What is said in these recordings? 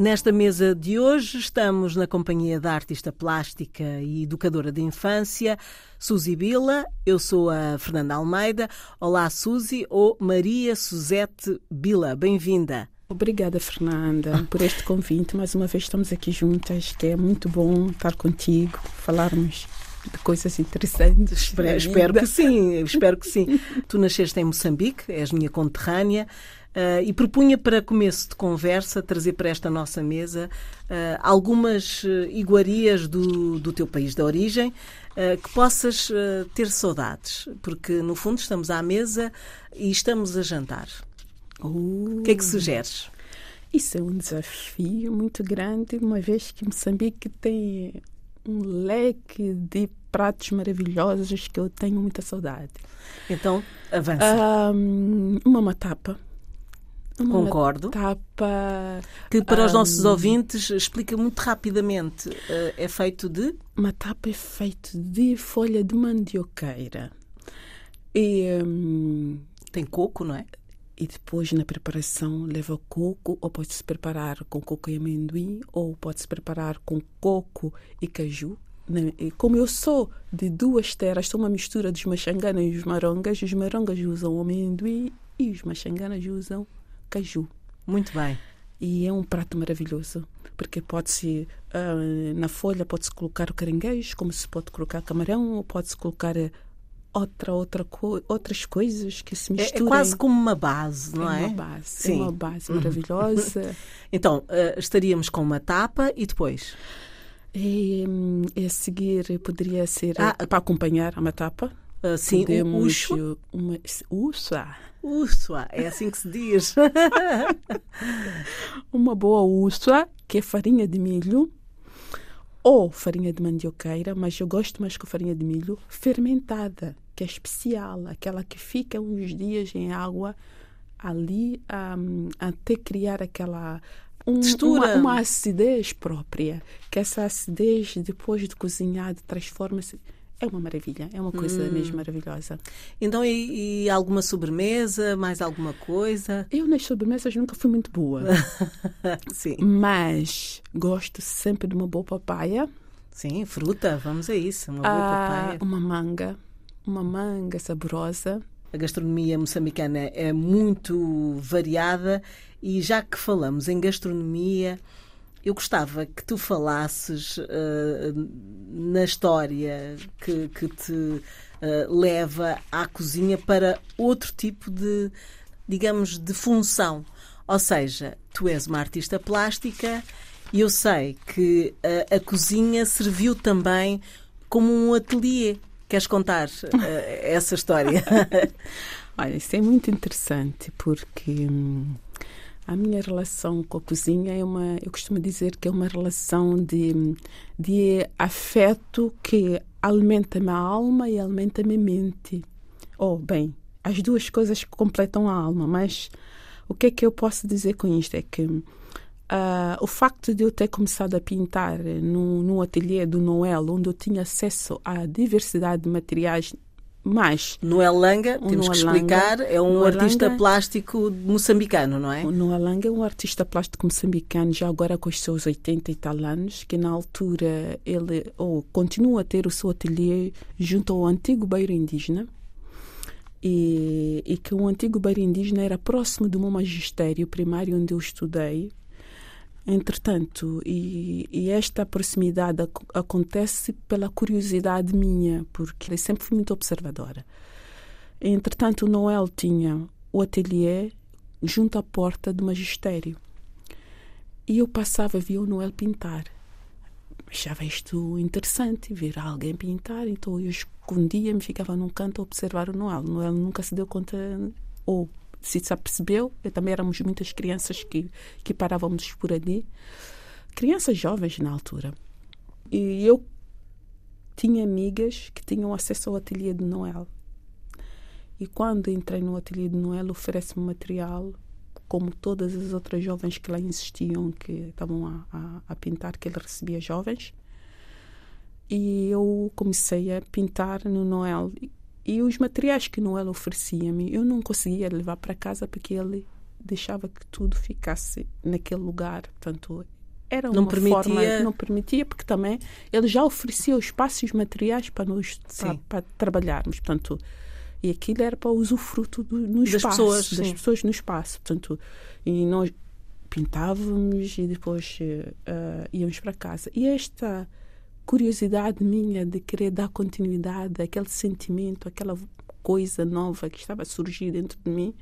Nesta mesa de hoje estamos na companhia da artista plástica e educadora de infância, Suzy Bila. Eu sou a Fernanda Almeida. Olá, Suzy ou Maria Suzete Bila. Bem-vinda. Obrigada, Fernanda, por este convite. Mais uma vez estamos aqui juntas, que é muito bom estar contigo, falarmos de coisas interessantes. Espero, espero que sim, espero que sim. tu nasceste em Moçambique, és minha conterrânea. Uh, e propunha para começo de conversa trazer para esta nossa mesa uh, algumas uh, iguarias do, do teu país de origem que possas ter saudades, porque no fundo estamos à mesa e estamos a jantar. O que é que sugeres? Isso é um desafio muito grande, uma vez que Moçambique tem um leque de pratos maravilhosos que eu tenho muita saudade. Então, avança. Um, uma matapa uma Concordo. Tapa. Que para um, os nossos ouvintes explica muito rapidamente. Uh, é feito de? Uma tapa é feito de folha de mandioqueira. E, um, Tem coco, não é? E depois na preparação leva coco, ou pode-se preparar com coco e amendoim, ou pode-se preparar com coco e caju. Como eu sou de duas terras, sou uma mistura dos machanganas e os marongas, os marongas usam amendoim e os machanganas usam caju. Muito bem. E é um prato maravilhoso, porque pode-se, uh, na folha pode-se colocar o caranguejo, como se pode colocar camarão, ou pode-se colocar eh, outra, outra co outras coisas que se misturam. É, é, quase como uma base, não é? É uma base, Sim. é uma base maravilhosa. então, uh, estaríamos com uma tapa e depois? E, hum, a seguir poderia ser ah, para acompanhar a tapa. Uh, sim, Podemos. Uma, uxa. Uxa, é assim que se diz. uma boa uxa, que é farinha de milho, ou farinha de mandioqueira, mas eu gosto mais com farinha de milho fermentada, que é especial, aquela que fica uns dias em água ali um, até criar aquela um, uma, uma acidez própria, que essa acidez depois de cozinhado transforma-se é uma maravilha, é uma coisa hum. mesmo maravilhosa. Então, e, e, alguma sobremesa, mais alguma coisa? Eu nas sobremesas nunca fui muito boa. Sim. Mas gosto sempre de uma boa papaya. Sim, fruta, vamos a isso, uma boa ah, papaya. Uma manga, uma manga saborosa. A gastronomia moçambicana é muito variada e já que falamos em gastronomia, eu gostava que tu falasses uh, na história que, que te uh, leva à cozinha para outro tipo de, digamos, de função. Ou seja, tu és uma artista plástica e eu sei que uh, a cozinha serviu também como um ateliê. Queres contar essa história? Olha, isso é muito interessante porque. Hum, a minha relação com a cozinha é uma, eu costumo dizer que é uma relação de, de afeto que alimenta a alma e alimenta a mente. Oh, bem, as duas coisas completam a alma, mas o que é que eu posso dizer com isto? É que uh, o facto de eu ter começado a pintar no, no ateliê do Noel, onde eu tinha acesso à diversidade de materiais mais. Noel Langa, temos Noel que explicar, Langa, é um Noel artista Langa, plástico moçambicano, não é? O Noel Langa é um artista plástico moçambicano, já agora com os seus 80 e tal anos, que na altura ele ou continua a ter o seu ateliê junto ao antigo beiro indígena. E, e que o antigo beiro indígena era próximo do meu magistério primário onde eu estudei Entretanto, e, e, esta proximidade ac acontece pela curiosidade minha, porque eu sempre fui muito observadora. Entretanto, o Noel tinha o ateliê junto à porta do magistério. E eu passava, via o Noel pintar. Achava isto interessante, ver alguém pintar, então eu escondia-me, ficava num canto a observar o Noel. O Noel nunca se deu conta, ou se apercebeu, eu também éramos muitas crianças que, que parávamos por ali, crianças jovens na altura. E eu tinha amigas que tinham acesso ao ateliê de Noel. E quando entrei no ateliê de Noel, oferece-me material, como todas as outras jovens que lá insistiam, que estavam a, a, a pintar, que ele recebia jovens. E eu comecei a pintar no Noel. E os materiais que Noel oferecia-me, eu não conseguia levar para casa porque ele deixava que tudo ficasse naquele lugar. Portanto, era Não uma permitia- forma não permitia porque também ele já oferecia os espaços materiais para nós para, para trabalharmos portanto e aquilo era para o usufruto do, no Das espaço pessoas, das sim. pessoas no espaço portanto e nós pintávamos e depois eh, íamos para casa e esta curiosidade minha de querer dar continuidade àquele sentimento aquela coisa nova que estava a surgir dentro de mim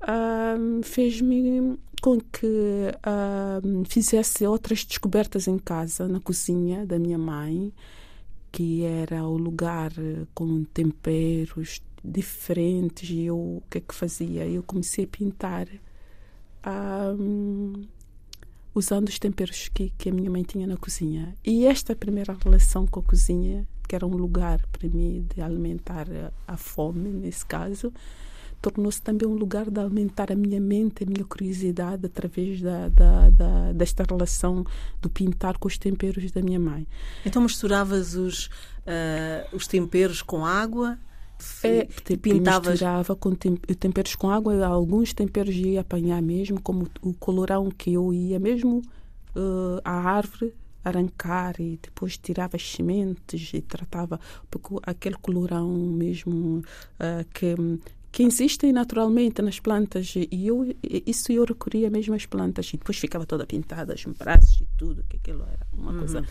ahm, fez-me com que ahm, fizesse outras descobertas em casa, na cozinha da minha mãe, que era o lugar eh, com temperos diferentes. E eu, o que é que fazia? Eu comecei a pintar usando os temperos que, que a minha mãe tinha na cozinha. E esta primeira relação com a cozinha, que era um lugar para mim de alimentar a, fome, nesse caso, tornou-se também um lugar de alimentar a minha mente, a minha curiosidade através da, da, da- desta relação do pintar com os temperos da minha mãe. Então misturavas os, ah, os temperos com água É, pintavas. misturava com tem- temperos com água, alguns temperos ia apanhar mesmo, como o colorão que eu ia mesmo eh, à árvore arrancar e depois tirava as sementes e tratava porque aquele colorão mesmo eh, que que existem naturalmente nas plantas e eu isso eu recorria mesmo às plantas e depois ficava toda pintada os braços e tudo que aquilo era uma coisa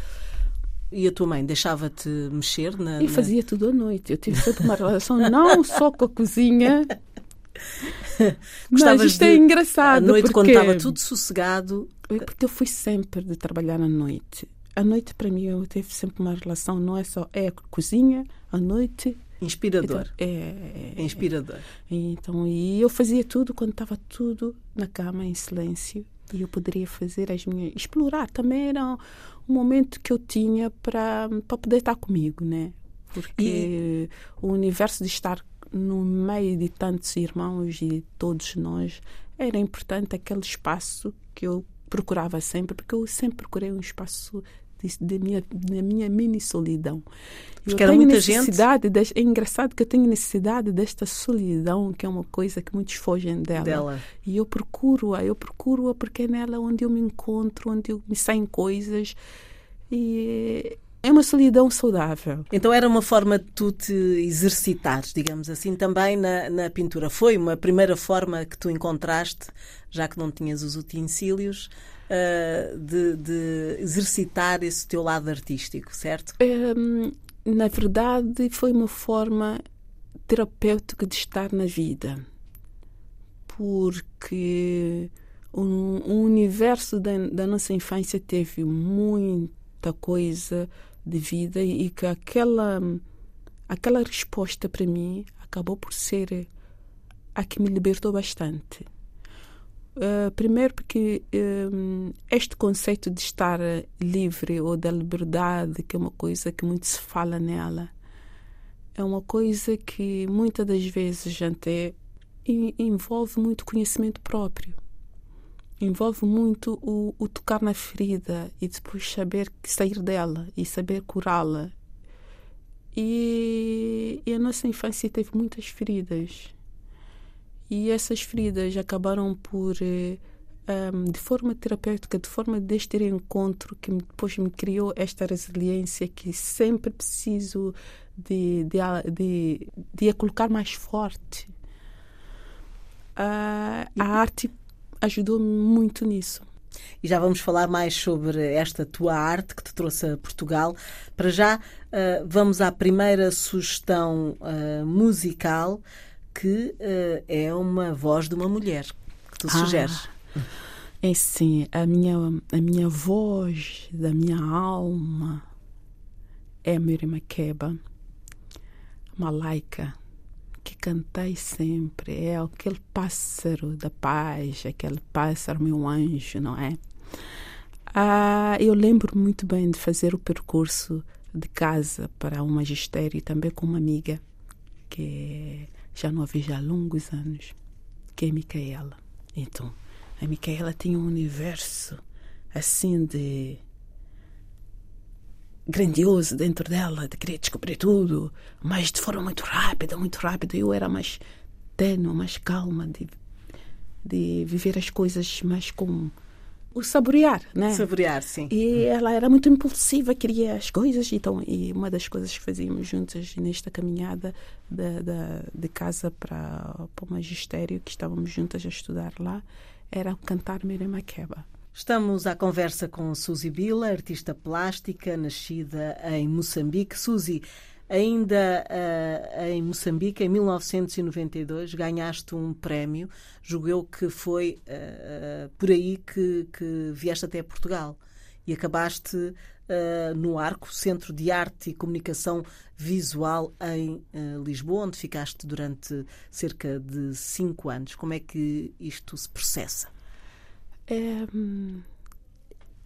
E a tua mãe deixava-te mexer na. e na- fazia tudo à noite. Eu tive sempre uma relação não só com a cozinha. mas Gostavas isto é de- engraçado. À noite, quando porque, estava tudo sossegado, É Porque eu fui sempre de trabalhar à noite. A noite, para mim, eu tive sempre uma relação, não é só é a cozinha, à noite. inspirador. Então, é, É inspirador. então, e eu fazia tudo quando estava tudo na cama, em silêncio. E eu poderia fazer as minhas. explorar. Também era um momento que eu tinha para para poder estar comigo, né? Porque o universo de estar no meio de tantos irmãos e todos nós era importante aquele espaço que eu procurava sempre, porque eu sempre procurei um espaço de, de minha, da minha mini solidão. Porque eu era tenho muita gente. necessidade des- é engraçado que eu tenho necessidade desta solidão, que é uma coisa que muitos fogem dela. Dela. E eu procuro-a, eu procuro-a porque é nela onde eu me encontro, onde eu, me saem coisas. E é uma solidão saudável. Então era uma forma de tu te exercitares, digamos assim, também na, na pintura. Foi uma primeira forma que tu encontraste, já que não tinhas os utensílios, ah, de, de exercitar esse teu lado artístico, certo? Hum, na verdade, foi uma forma terapêutica de estar na vida. Porque o, o universo da, da nossa infância teve muita coisa de vida e que aquela, aquela resposta para mim acabou por ser a que me libertou bastante. Uh, primeiro porque um, este conceito de estar livre ou da liberdade, que é uma coisa que muito se fala nela, é uma coisa que muitas das vezes até en- envolve muito conhecimento próprio. Envolve muito o, o tocar na ferida e depois saber sair dela e saber curá-la. E, e a nossa infância teve muitas feridas. E essas feridas acabaram por, eh, um, de forma terapêutica, de forma deste encontro, que depois me criou esta resiliência que sempre preciso de, de, de, de a colocar mais forte. Ah, a arte ajudou-me muito nisso. E já vamos falar mais sobre esta tua arte que te trouxe a Portugal. Para já, ah, vamos à primeira sugestão ah, musical, que ah, é uma voz de uma mulher, que tu Ah. sugeres. É sim, a minha, a minha voz da minha alma é Miriam Makeba, Malaika, que cantei sempre. É aquele pássaro da paz, aquele pássaro, meu anjo, não é? Ah, eu lembro muito bem de fazer o percurso de casa para o magistério, também com uma amiga. que já não a vejo há longos anos, que é a Micaela. Então, a Micaela tinha um universo assim de grandioso dentro dela, de querer descobrir tudo, mas de forma muito rápida, muito rápida. Eu era mais tênue, mais calma, de, de viver as coisas mais com o saborear, né? Saborear, sim. E ela era muito impulsiva, queria as coisas. Então, e uma das coisas que fazíamos juntas nesta caminhada da, da, de casa para, para o magistério, que estávamos juntas a estudar lá, era cantar Miriam Makeba. Estamos à conversa com Suzy Bila, artista plástica, nascida em Moçambique. Suzy, ainda uh, em Moçambique, em 1992, ganhaste um prémio. Julgo eu que foi uh, por aí que, que, vieste até Portugal e acabaste uh, no Arco, Centro de Arte e Comunicação Visual em Lisboa, onde ficaste durante cerca de cinco anos. Como é que isto se processa? É,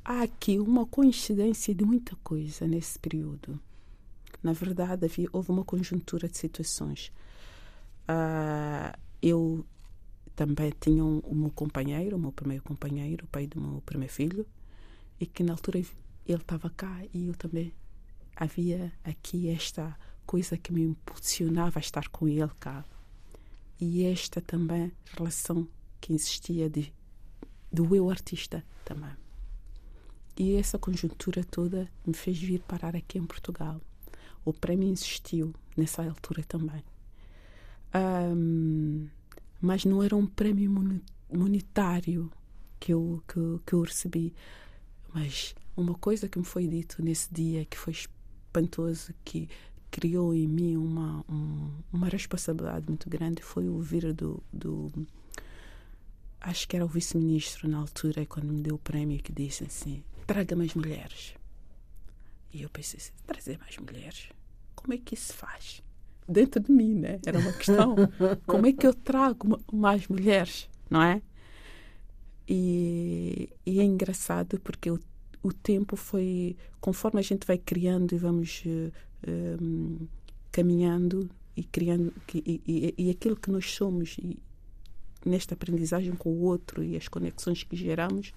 há aqui uma coincidência de muita coisa nesse período. Na verdade, havia, houve uma conjuntura de situações. Uh, eu também tinha um, meu companheiro, o meu primeiro companheiro, o pai do meu primeiro filho, e que na altura ele estava cá e eu também havia aqui esta coisa que me impulsionava a estar com ele cá. E esta também relação que existia de do eu artista também. E essa conjuntura toda me fez vir parar aqui em Portugal. O prémio existiu nessa altura também. Um, mas não era um prémio monetário que eu, que, que eu recebi. Mas uma coisa que me foi dito nesse dia que foi espantoso, que criou em mim uma, um, uma responsabilidade muito grande, foi ouvir do, do acho que era o vice-ministro na altura, quando me deu o prémio, que disse assim: traga mais mulheres. E eu pensei assim: trazer mais mulheres? Como é que isso faz? Dentro de mim, né? Era uma questão. Como é que eu trago mais mulheres, não é? E, e é engraçado porque o, o tempo foi. Conforme a gente vai criando e vamos um, eh, caminhando e criando. E, e, e aquilo que nós somos e, nesta aprendizagem com o outro e as conexões que geramos,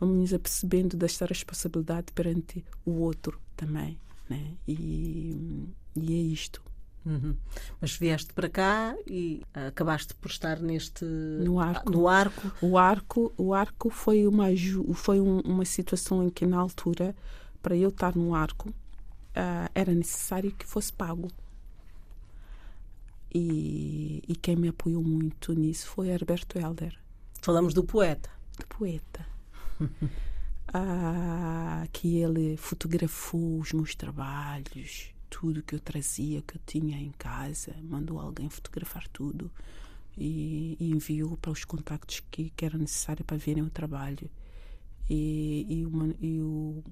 vamos nos apercebendo desta responsabilidade perante o outro também. Né? E, e é isto. Uhum. Mas vieste para cá e acabaste por estar neste no arco. No arco. O arco, o arco foi uma foi um, uma situação em que na altura para eu estar no arco uh, era necessário que fosse pago. E, e quem me apoiou muito nisso foi Herberto Helder. Falamos do poeta. Do poeta. ah, que ele fotografou os meus trabalhos, tudo que eu trazia, que eu tinha em casa, mandou alguém fotografar tudo e, e enviou para os contactos que, que era necessário para verem o trabalho. E, e, e o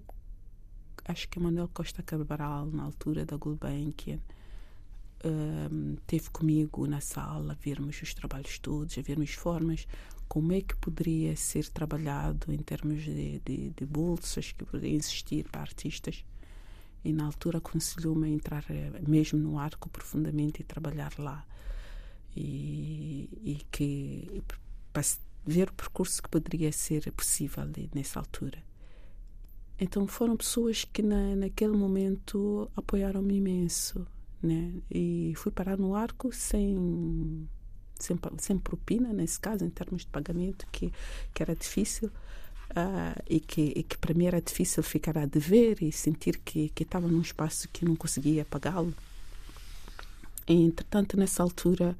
acho que Manuel Costa Cabral, na altura da Gulbenkian, um, teve comigo na sala a vermos os trabalhos todos, a vermos formas, como é que poderia ser trabalhado em termos de, de, de bolsas que poderiam existir para artistas. E na altura aconselhou-me a entrar eh, mesmo no arco profundamente e trabalhar lá. E, e que para ver o percurso que poderia ser possível nessa altura. Então foram pessoas que na, naquele momento apoiaram-me imenso né? E fui parar no arco sem, sem, propina, nesse caso, em termos de pagamento, que, que era difícil. Uh, e, que, e que para mim era difícil ficar a dever e sentir que, que estava num espaço que não conseguia pagá-lo. Entretanto, nessa altura,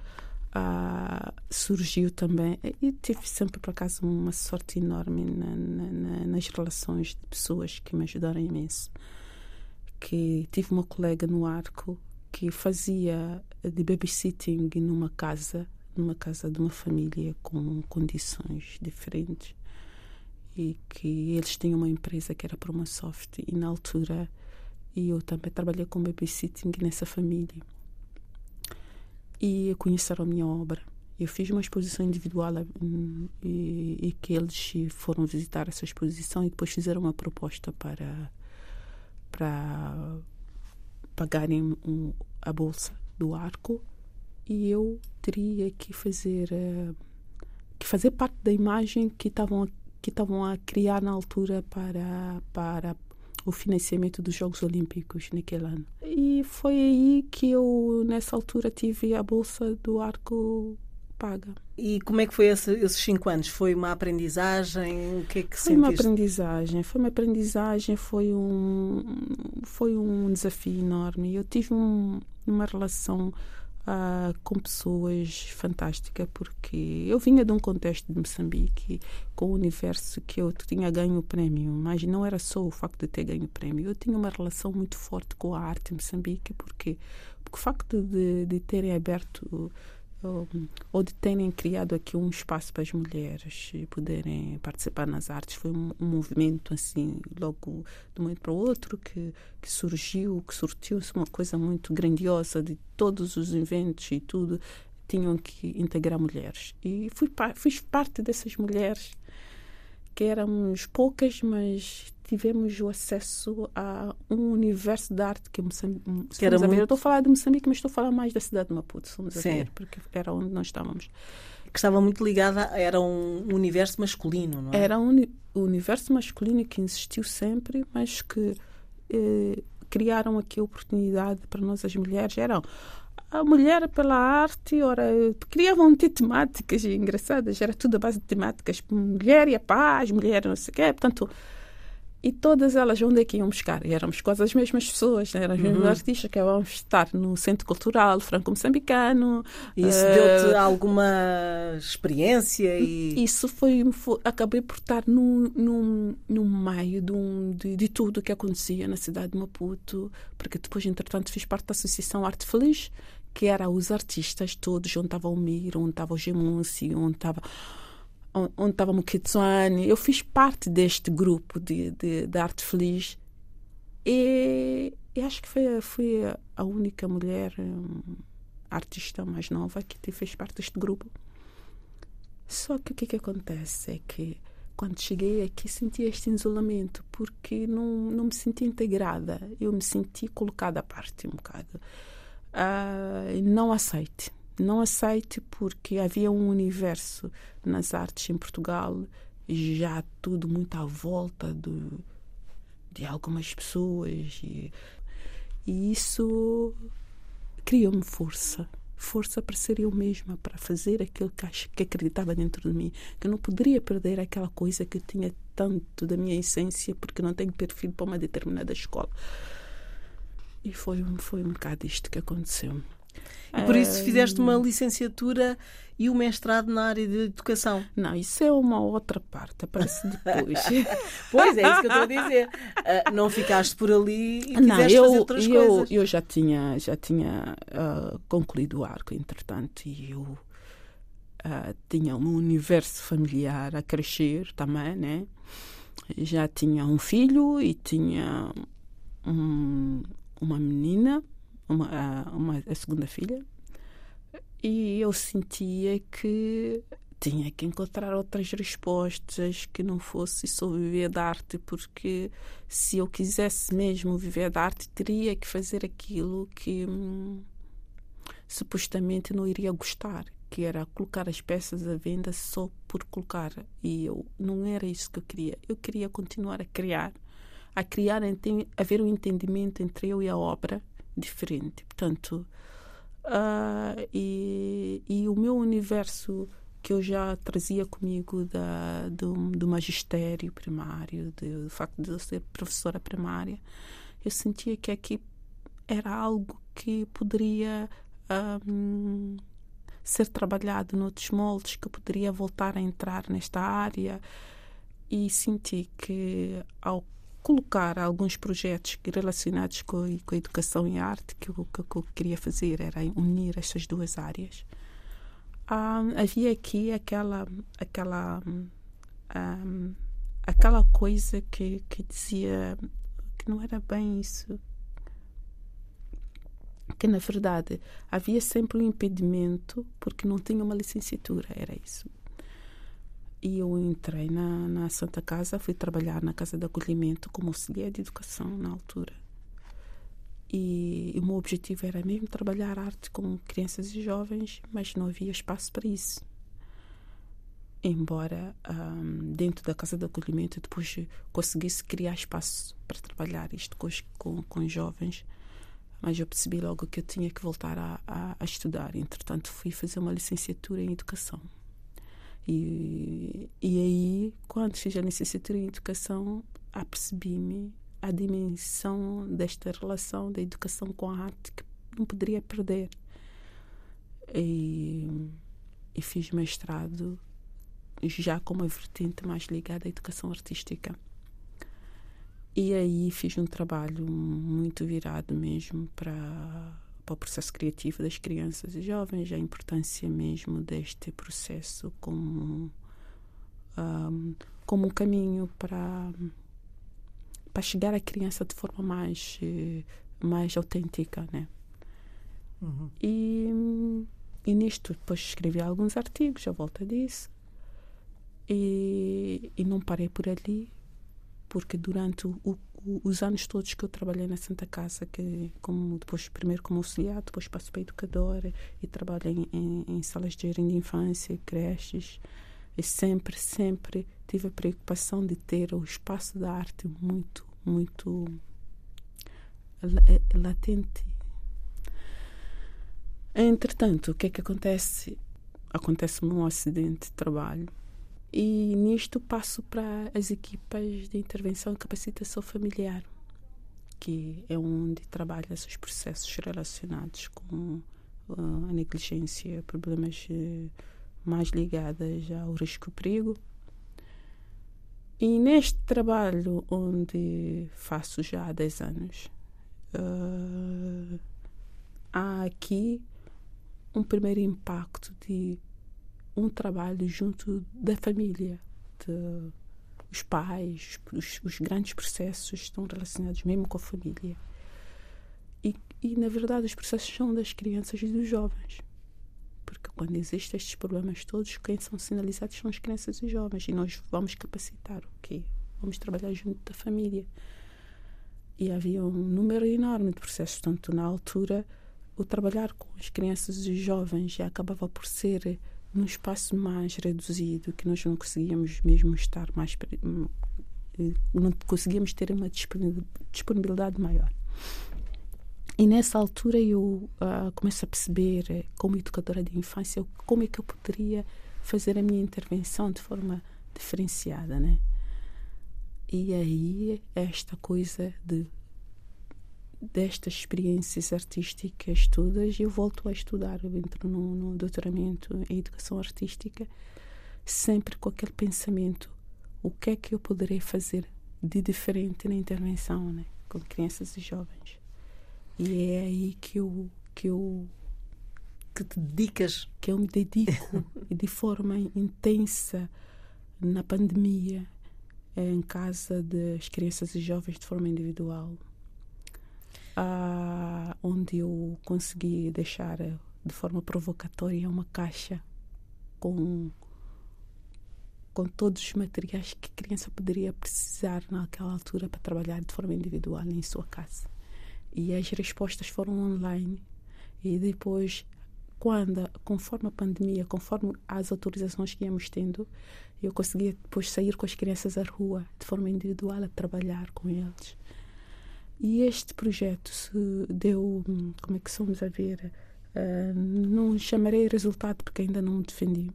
uh, surgiu também, e tive sempre, por acaso, uma sorte enorme na, na, nas relações de pessoas que me ajudaram imenso. Que tive uma colega no arco que fazia de babysitting numa casa, numa casa de uma família com condições diferentes e que eles tinham uma empresa que era Promosoft e na altura eu também trabalhei com babysitting nessa família e conheceram a minha obra. Eu fiz uma exposição individual hum, e, e, que eles foram visitar essa exposição e depois fizeram uma proposta para para pagarem um, a bolsa do arco e eu teria que fazer uh, que fazer parte da imagem que estavam que estavam a criar na altura para para o financiamento dos Jogos Olímpicos naquele ano. E foi aí que eu, nessa altura, tive a bolsa do arco paga. E como é que foi esse, esses cinco anos? Foi uma aprendizagem? O que é que Foi sentiste? uma aprendizagem, foi uma aprendizagem, foi um, foi um desafio enorme. Eu tive um, uma relação uh, com pessoas fantástica porque eu vinha de um contexto de Moçambique com o universo que eu tinha ganho o prémio, mas não era só o facto de ter ganho o prémio. Eu tinha uma relação muito forte com a arte em Moçambique porque, porque o facto de, de terem aberto ou, de terem criado aqui um espaço para as mulheres poderem participar nas artes. Foi um, um movimento, assim, logo de um momento para o outro, que, que surgiu, que surtiu-se uma coisa muito grandiosa de todos os eventos e tudo tinham que integrar mulheres. E fui, fiz parte dessas mulheres, que éramos poucas, mas tivemos o acesso a um universo de arte que, Moçambique, que era muito... Eu estou a falar de Moçambique, mas estou a falar mais da cidade de Maputo, somos a ver, porque era onde nós estávamos. Que estava muito ligada, era um universo masculino, não é? Era um universo masculino que existiu sempre, mas que eh, criaram aqui a oportunidade para nós as mulheres. Eram a mulher pela arte, ora, criavam temáticas engraçadas, era tudo a base de temáticas, mulher e a paz, mulher não sei o quê, portanto e todas elas, onde é que iam buscar? E éramos quase as mesmas pessoas, né? eram os mesmos uhum. artistas que iam estar no Centro Cultural Franco-Moçambicano. Isso uh, deu-te alguma experiência? E... Isso foi, foi, Acabei por estar no, no, no meio de, um, de, de tudo o que acontecia na cidade de Maputo, porque depois, entretanto, fiz parte da Associação Arte Feliz, que era os artistas todos, onde estava o Mir, onde estava o Gemunci, onde estava onde estava o Kitswane. Eu fiz parte deste grupo de, de, de arte feliz e, e, acho que foi, foi a única mulher um, artista mais nova que fez parte deste grupo. Só que o que, que acontece é que quando cheguei aqui senti este isolamento porque não, não me senti integrada. Eu me senti colocada à parte um bocado. Uh, não aceite não aceite porque havia um universo nas artes em Portugal já tudo muito à volta do, de algumas pessoas e, e isso criou-me força. Força para ser eu mesma para fazer aquilo que, acho, que acreditava dentro de mim. Que eu não poderia perder aquela coisa que eu tinha tanto da minha essência porque não tenho perfil para uma determinada escola. E foi, foi um bocado isto que aconteceu e por isso fizeste uma licenciatura e o um mestrado na área de educação. Não, isso é uma outra parte, aparece depois. pois é, isso que eu estou a dizer. Uh, não ficaste por ali e não, eu, fazer outras eu, coisas. Eu já tinha, já tinha uh, concluído o arco, entretanto, e eu uh, tinha um universo familiar a crescer também, né? Já tinha um filho e tinha um, uma menina uma, uma, a segunda filha, e eu sentia que tinha que encontrar outras respostas que não fosse só viver da arte, porque se eu quisesse mesmo viver da arte, teria que fazer aquilo que hum, supostamente não iria gostar, que era colocar as peças à venda só por colocar. E eu não era isso que eu queria. Eu queria continuar a criar, a criar, a haver um entendimento entre eu e a obra diferente. Portanto, uh, e, e o meu universo que eu já trazia comigo da, do, do magistério primário, do, do facto de eu ser professora primária, eu sentia que aqui era algo que poderia um, ser trabalhado noutros moldes, que poderia voltar a entrar nesta área e senti que ao colocar alguns projetos relacionados com, com a educação e a arte que o que, eu queria fazer era unir essas duas áreas. Ah, havia aqui aquela aquela um, aquela coisa que, que dizia que não era bem isso que na verdade havia sempre um impedimento porque não tinha uma licenciatura era isso e eu entrei na, na Santa Casa, fui trabalhar na Casa de Acolhimento como auxiliar de educação na altura. E o meu objetivo era mesmo trabalhar arte com crianças e jovens, mas não havia espaço para isso. Embora um, dentro da casa de acolhimento depois conseguisse criar espaço para trabalhar isto com, com, com jovens, mas eu percebi logo que eu tinha que voltar a, a, a estudar. Entretanto, fui fazer uma licenciatura em educação. E, e aí, quando fiz a licenciatura em educação, apercebi-me a dimensão desta relação da educação com a arte que não poderia perder. E, e fiz mestrado já com uma vertente mais ligada à educação artística. E aí fiz um trabalho muito virado mesmo para, para o processo criativo das crianças e jovens, a importância mesmo deste processo como, um, como um caminho para para chegar à criança de forma mais mais autêntica, né? Uhum. E, e nisto depois escrevi alguns artigos à volta disso e, e não parei por ali porque durante o, os anos todos que eu trabalhei na Santa Casa, que como depois primeiro como auxiliar, depois passo para educadora e trabalho em, em, salas de jardim de infância, creches, e sempre, sempre tive a preocupação de ter o espaço da arte muito muito é, latente. Entretanto, o que é que acontece? Acontece-me um acidente de trabalho e nisto passo para as equipas de intervenção e capacitação familiar, que é onde trabalha esses processos relacionados com uh, a negligência, problemas uh, mais ligados ao risco-perigo e neste trabalho, onde faço já há 10 anos, uh, há aqui um primeiro impacto de um trabalho junto da família, de, os pais, os, os, grandes processos estão relacionados mesmo com a família. E, e, na verdade, os processos são das crianças e dos jovens. Porque quando existem estes problemas todos, quem são sinalizados são as crianças e jovens. E nós vamos capacitar o quê? Vamos trabalhar junto da família. E havia um número enorme de processos. Portanto, na altura, o trabalhar com as crianças e jovens já acabava por ser num espaço mais reduzido, que nós não conseguíamos mesmo estar mais. Hum, não conseguíamos ter uma disponibilidade maior. E nessa altura eu uh, começo a perceber, eh, como educadora de infância, como é que eu poderia fazer a minha intervenção de forma diferenciada, né? E aí esta coisa de destas experiências artísticas todas, eu volto a estudar, eu entro no, no doutoramento em educação artística, sempre com aquele pensamento, o que é que eu poderei fazer de diferente na intervenção, né? com crianças e jovens. E é aí que eu que eu que te dedicas, que eu me dedico de forma intensa na pandemia em casa das crianças e jovens de forma individual, ah, onde eu consegui deixar de forma provocatória uma caixa com com todos os materiais que a criança poderia precisar naquela altura para trabalhar de forma individual em sua casa e as respostas foram online. E depois, quando, conforme a pandemia, conforme as autorizações que íamos tendo, eu conseguia depois sair com as crianças à rua, de forma individual, a trabalhar com eles. E este projeto se deu, como é que somos a ver, uh, não chamarei resultado porque ainda não defendi,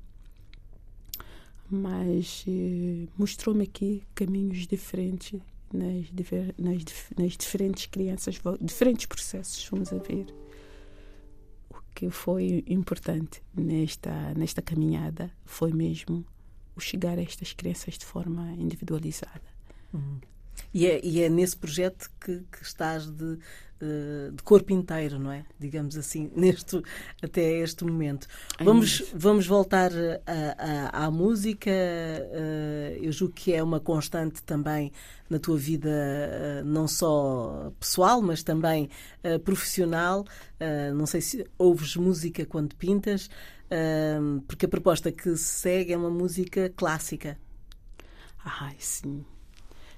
mas uh, mostrou-me aqui caminhos diferentes nas, nas, nas diferentes crianças, diferentes processos, vamos a ver. O que foi importante nesta, nesta caminhada foi mesmo o chegar a estas crianças de forma individualizada. Uhum. E é, e é nesse projeto que, que estás de, eh, de corpo inteiro, não é? Digamos assim, neste, até este momento. É vamos, vamos voltar à, à, música. Eh, eu julgo que é uma constante também na tua vida, eh, não só pessoal, mas também profissional. Não sei se ouves música quando pintas, porque a proposta que se segue é uma música clássica. Ai, sim.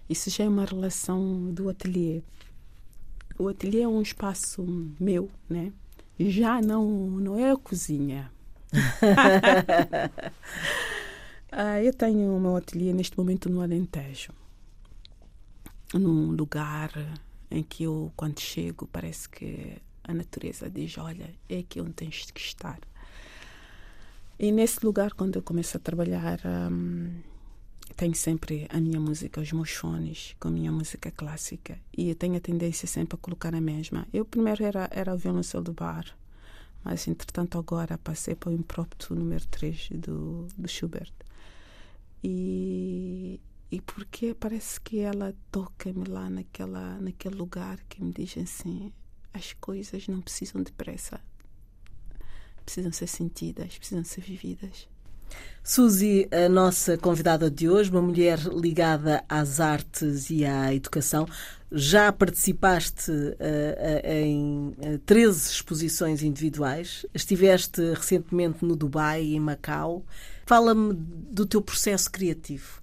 Isso já é uma relação do ateliê. O ateliê é um espaço meu, né? Já não, não é a cozinha. ah, eu tenho o meu ateliê neste momento no Alentejo. Num lugar em que eu, quando chego, parece que a natureza diz: Olha, é aqui onde tens que estar. E nesse lugar, quando eu começo a trabalhar, hum, tenho sempre a minha música, os meus fones com a minha música clássica. E eu tenho a tendência sempre a colocar a mesma. Eu primeiro era, era o violoncelo do bar, mas entretanto agora passei para o impromptu número 3 do, do Schubert. E, e porque parece que ela toca-me lá naquela, naquele lugar que me diz assim: as coisas não precisam de pressa, precisam ser sentidas, precisam ser vividas. Suzy, a nossa convidada de hoje, uma mulher ligada às artes e à educação, já participaste uh, em uh, 13 exposições individuais, estiveste recentemente no Dubai e em Macau. Fala-me do teu processo criativo.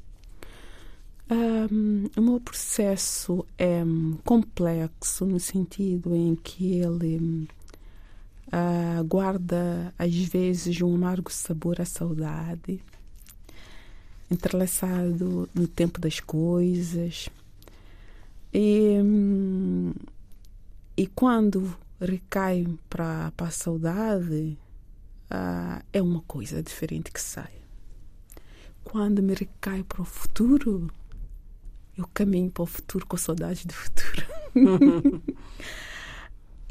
Um, o meu processo é complexo no sentido em que ele uh, guarda às vezes um amargo sabor à saudade, entrelaçado no tempo das coisas. E, e quando recai para a saudade, uh, é uma coisa diferente que sai. Quando me recai para o futuro, eu caminho para o futuro com saudade do futuro.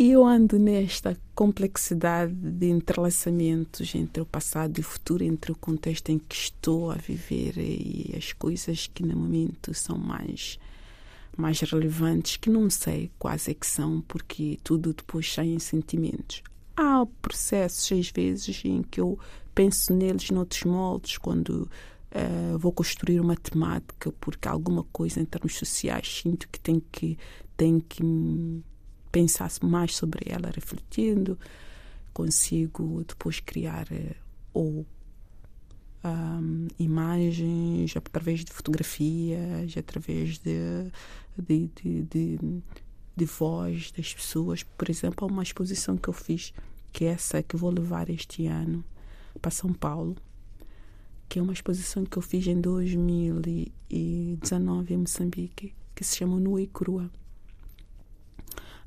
E eu ando nesta complexidade de entrelaçamentos entre o passado e o futuro, entre o contexto em que estou a viver e as coisas que no momento são mais mais relevantes, que não sei quais é que são, porque tudo depois sai em sentimentos. Há processos, às vezes, em que eu penso neles noutros moldes, quando uh, vou construir uma temática, porque alguma coisa em termos sociais sinto que tem que, tem que pensasse mais sobre ela, refletindo, consigo depois criar eh, ou um, imagens através de fotografias, através de, de, de, de, de voz das pessoas. Por exemplo, há uma exposição que eu fiz, que é essa que vou levar este ano para São Paulo, que é uma exposição que eu fiz em 2019 em Moçambique, que se chama Nua e Crua.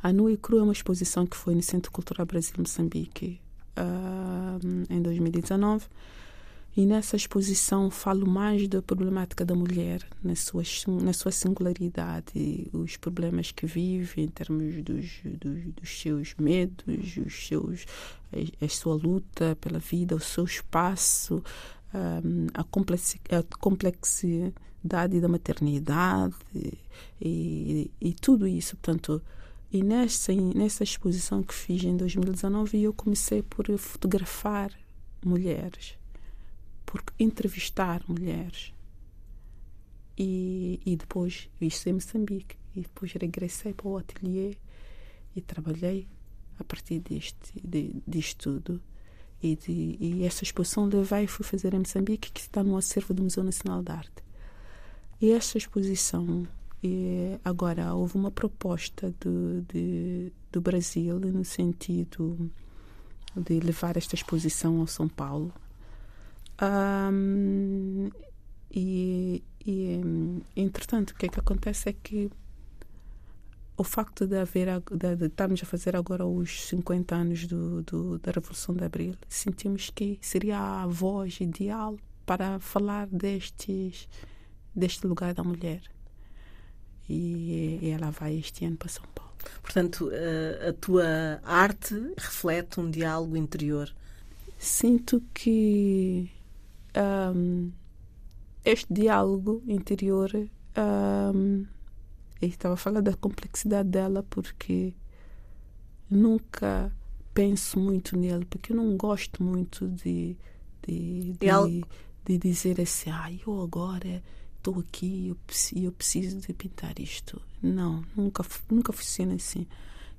A Nua e Cru é uma exposição que foi no Centro Cultural Brasil Moçambique uh, em 2019. E nessa exposição falo mais da problemática da mulher, na sua, na sua singularidade, os problemas que vive em termos dos, dos, dos seus medos, os seus, a, a, sua luta pela vida, o seu espaço, um, a, complexi, a complexidade da maternidade e, e tudo isso. Portanto, e nessa, nessa exposição que fiz em 2019, eu comecei por fotografar mulheres, por entrevistar mulheres. E, e depois, isso em Moçambique, e depois regressei para o ateliê e trabalhei a partir deste, de, disto tudo. E, de, e essa exposição levei e fui fazer em Moçambique, que está no acervo do Museu Nacional de Arte. E essa exposição e agora, houve uma proposta do, de, do Brasil no sentido de levar esta exposição ao São Paulo. Um, e, e, entretanto, o que é que acontece é que o facto de haver de, de estarmos a fazer agora os 50 anos do, do, da Revolução de Abril, sentimos que seria a voz ideal para falar destes, deste lugar da mulher e, e ela vai este ano para São Paulo. Portanto, a, a tua arte reflete um diálogo interior. Sinto que um, este diálogo interior um, eu estava a falar da complexidade dela porque nunca penso muito nele, porque eu não gosto muito de, de, de, de dizer assim, ah, eu agora estou aqui eu, eu preciso de pintar isto. Não, nunca, nunca funciona assim.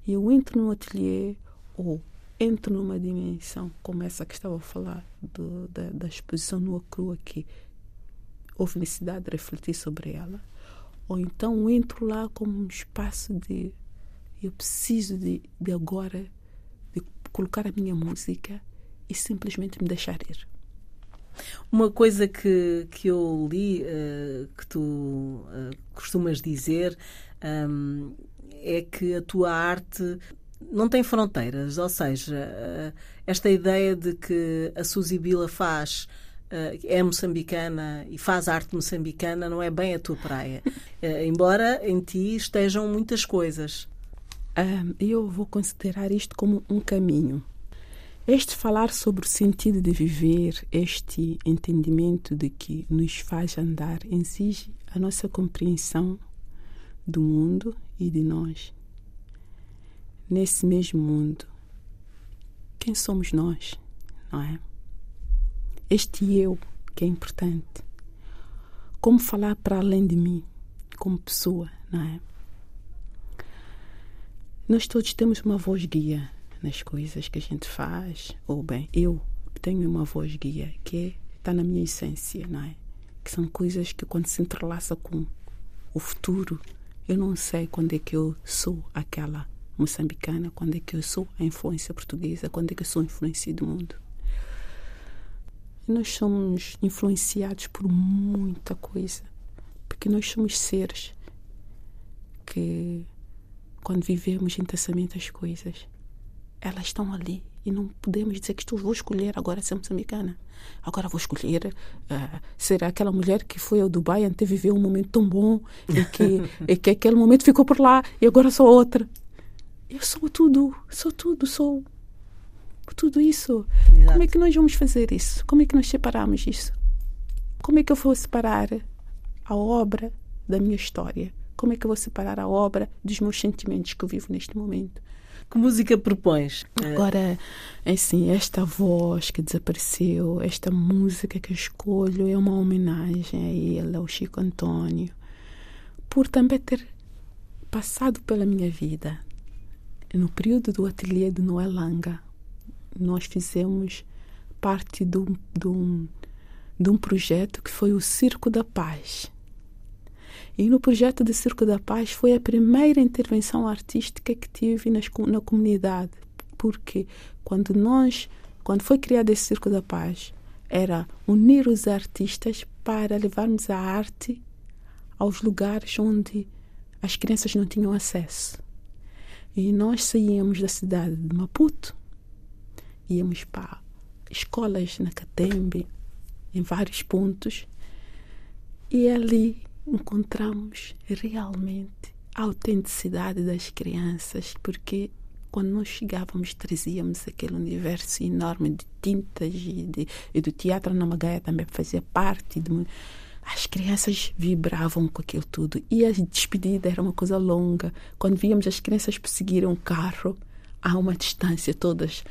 Eu entro no ateliê ou entro numa dimensão como essa que estava a falar do, da, da exposição nua crua que houve necessidade de refletir sobre ela ou então entro lá como um espaço de Eu preciso de, de agora de colocar a minha música e simplesmente me deixar ir. Uma coisa que, que eu li, uh, que tu uh, costumas dizer, um, é que a tua arte não tem fronteiras, ou seja, uh, esta ideia de que a Suzy Bila faz é moçambicana e faz arte moçambicana não é bem a tua praia. embora em ti estejam muitas coisas. eu vou considerar isto como um caminho. Este falar sobre o sentido de viver, este entendimento de que nos faz andar, exige a nossa compreensão do mundo e de nós. Nesse mesmo mundo, quem somos nós, não é? Este eu que é importante. Como falar para além de mim, como pessoa, não é? Nós todos temos uma voz guia nas coisas que a gente faz, ou bem, eu tenho uma voz guia que está na minha essência, não é? Que são coisas que quando se entrelaça com o futuro, eu não sei quando é que eu sou aquela moçambicana, quando é que eu sou a influência portuguesa, quando é que eu sou a influência do mundo. Nós somos influenciados por muita coisa, porque nós somos seres que, quando vivemos intensamente as coisas, elas estão ali e não podemos dizer que estou, vou escolher agora ser moçambicana. Agora vou escolher uh, ser aquela mulher que foi ao Dubai antes de viver um momento tão bom e que, e que aquele momento ficou por lá e agora sou outra. Eu sou tudo, sou tudo, sou tudo isso. Exato. Como é que nós vamos fazer isso? Como é que nós separamos isso? Como é que eu vou separar a obra da minha história? Como é que eu vou separar a obra dos meus sentimentos que eu vivo neste momento? Que música propões? Agora, é assim, esta voz que desapareceu, esta música que escolho é uma homenagem a ele, ao Chico Antônio, por também ter passado pela minha vida. No período do ateliê de Noel Langa, nós fizemos parte de um, de um, de um projeto que foi o Circo da Paz e no projeto de Circo da Paz foi a primeira intervenção artística que tive nas, na comunidade, porque quando nós, quando foi criado esse Circo da Paz, era unir os artistas para levarmos a arte aos lugares onde as crianças não tinham acesso. E nós saíamos da cidade de Maputo, íamos para escolas na Catembe, em vários pontos, e ali encontramos realmente a autenticidade das crianças, porque quando nós chegávamos trazíamos aquele universo enorme de tintas e, de, e do teatro na Magaia também fazia parte de, as crianças vibravam com aquilo tudo. E a despedida era uma coisa longa. Quando víamos as crianças perseguirem um carro a uma distância todas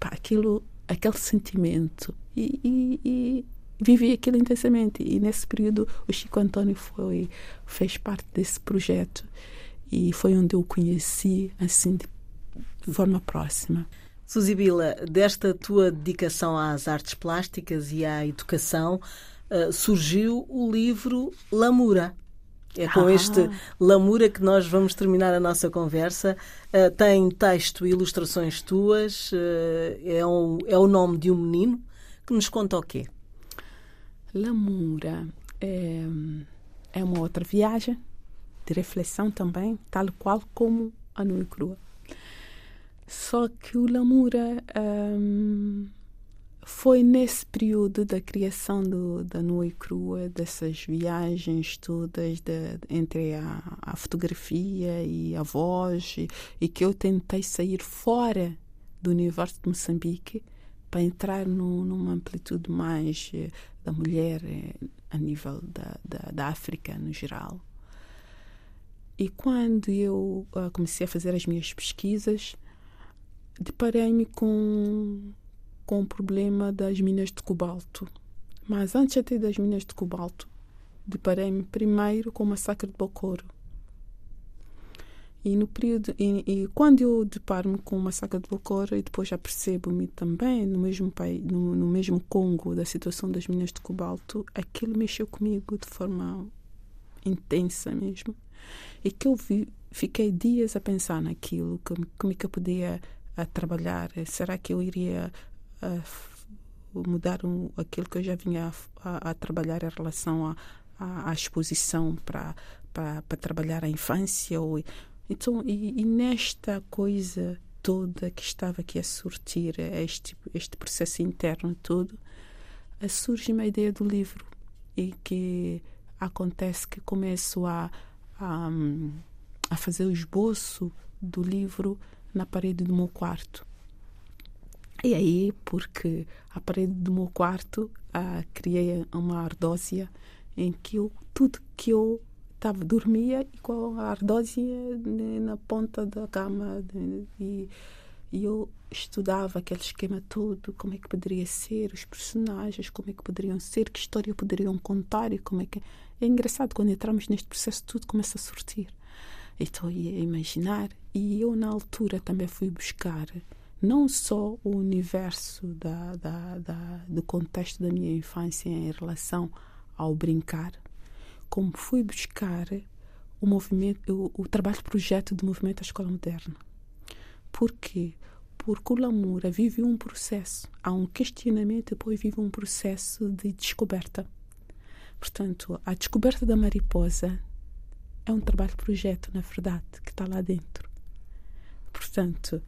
aquilo aquele sentimento. E, e vivi aquilo intensamente e nesse período o Chico Antônio foi fez parte desse projeto e foi onde eu o conheci assim de, de forma próxima. Suzy Bila, desta tua dedicação às artes plásticas e à educação uh, surgiu o livro Lamura. É com ah. este Lamura que nós vamos terminar a nossa conversa. Uh, tem texto e ilustrações tuas. Uh, é, um, é o nome de um menino que nos conta o quê? Lamura é, é uma outra viagem de reflexão também, tal qual como a Nua Crua. Só que o Lamura um, foi nesse período da criação do, da Nua e Crua, dessas viagens todas de, entre a, a, fotografia e a voz, e, e, que eu tentei sair fora do universo de Moçambique para entrar no, numa amplitude mais eh, da mulher eh, a nível da, da, da, África no geral. E quando eu uh, comecei a fazer as minhas pesquisas, deparei-me com, com o problema das minas de cobalto. Mas antes até das minas de cobalto, deparei-me primeiro com o massacre de Bokoro e no período e, e quando eu deparo-me com o massacre de Bokoro e depois já percebo-me também no mesmo país, no, no, mesmo Congo da situação das minas de cobalto, aquilo mexeu comigo de forma intensa mesmo. E que eu vi, fiquei dias a pensar naquilo, como, como é que eu podia a trabalhar. Será que eu iria mudar um, aquilo que eu já vinha a, a trabalhar em relação à a, a, exposição para para trabalhar a infância? Ou, então, e, e nesta coisa toda que estava aqui a surtir este, este processo interno todo, surge uma ideia do livro e que acontece que começo a, a, a fazer o esboço do livro na parede do meu quarto. E aí, porque a parede do meu quarto ah, criei uma ardósia em que eu, tudo que eu estava dormia e com a ardósia na ponta da cama e, e eu estudava aquele esquema todo, como é que poderia ser, os personagens, como é que poderiam ser, que história poderiam contar e como é que... É engraçado, quando entramos neste processo, tudo começa a sortir. Então, ia imaginar. E eu, na altura, também fui buscar não só o universo da, da, da, do contexto da minha infância em relação ao brincar, como fui buscar o movimento, o, o trabalho de projeto do movimento da escola moderna. Por quê? Porque o Lamura vive um processo, há um questionamento e depois vive um processo de descoberta. Portanto, a descoberta da mariposa é um trabalho de projeto, na verdade, que está lá dentro. Portanto,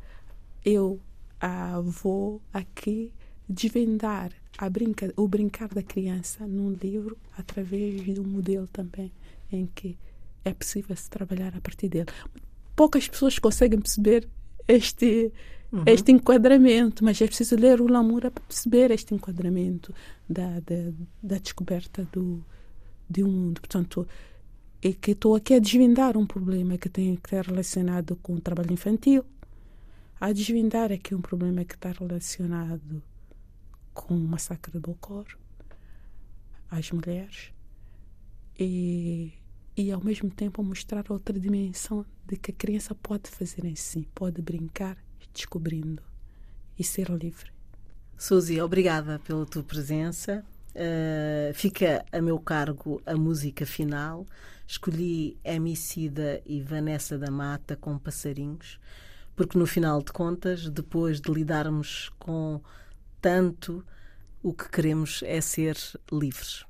eu ah, vou aqui desvendar a brinca, o brincar da criança num livro através de um modelo também em que é possível se trabalhar a partir dele. Poucas pessoas conseguem perceber este uhum. este enquadramento, mas é preciso ler o Lamura para perceber este enquadramento da, da, da descoberta do, de um mundo. Portanto, é que estou aqui a desvendar um problema que tem que estar relacionado com o trabalho infantil, a desvendar aqui um problema que está relacionado com o massacre de Bocor, às mulheres, e, e ao mesmo tempo mostrar outra dimensão de que a criança pode fazer em si, pode brincar descobrindo e ser livre. Suzy, obrigada pela tua presença. Uh, fica a meu cargo a música final. Escolhi Emicida e Vanessa da Mata com Passarinhos, porque no final de contas, depois de lidarmos com tanto, o que queremos é ser livres.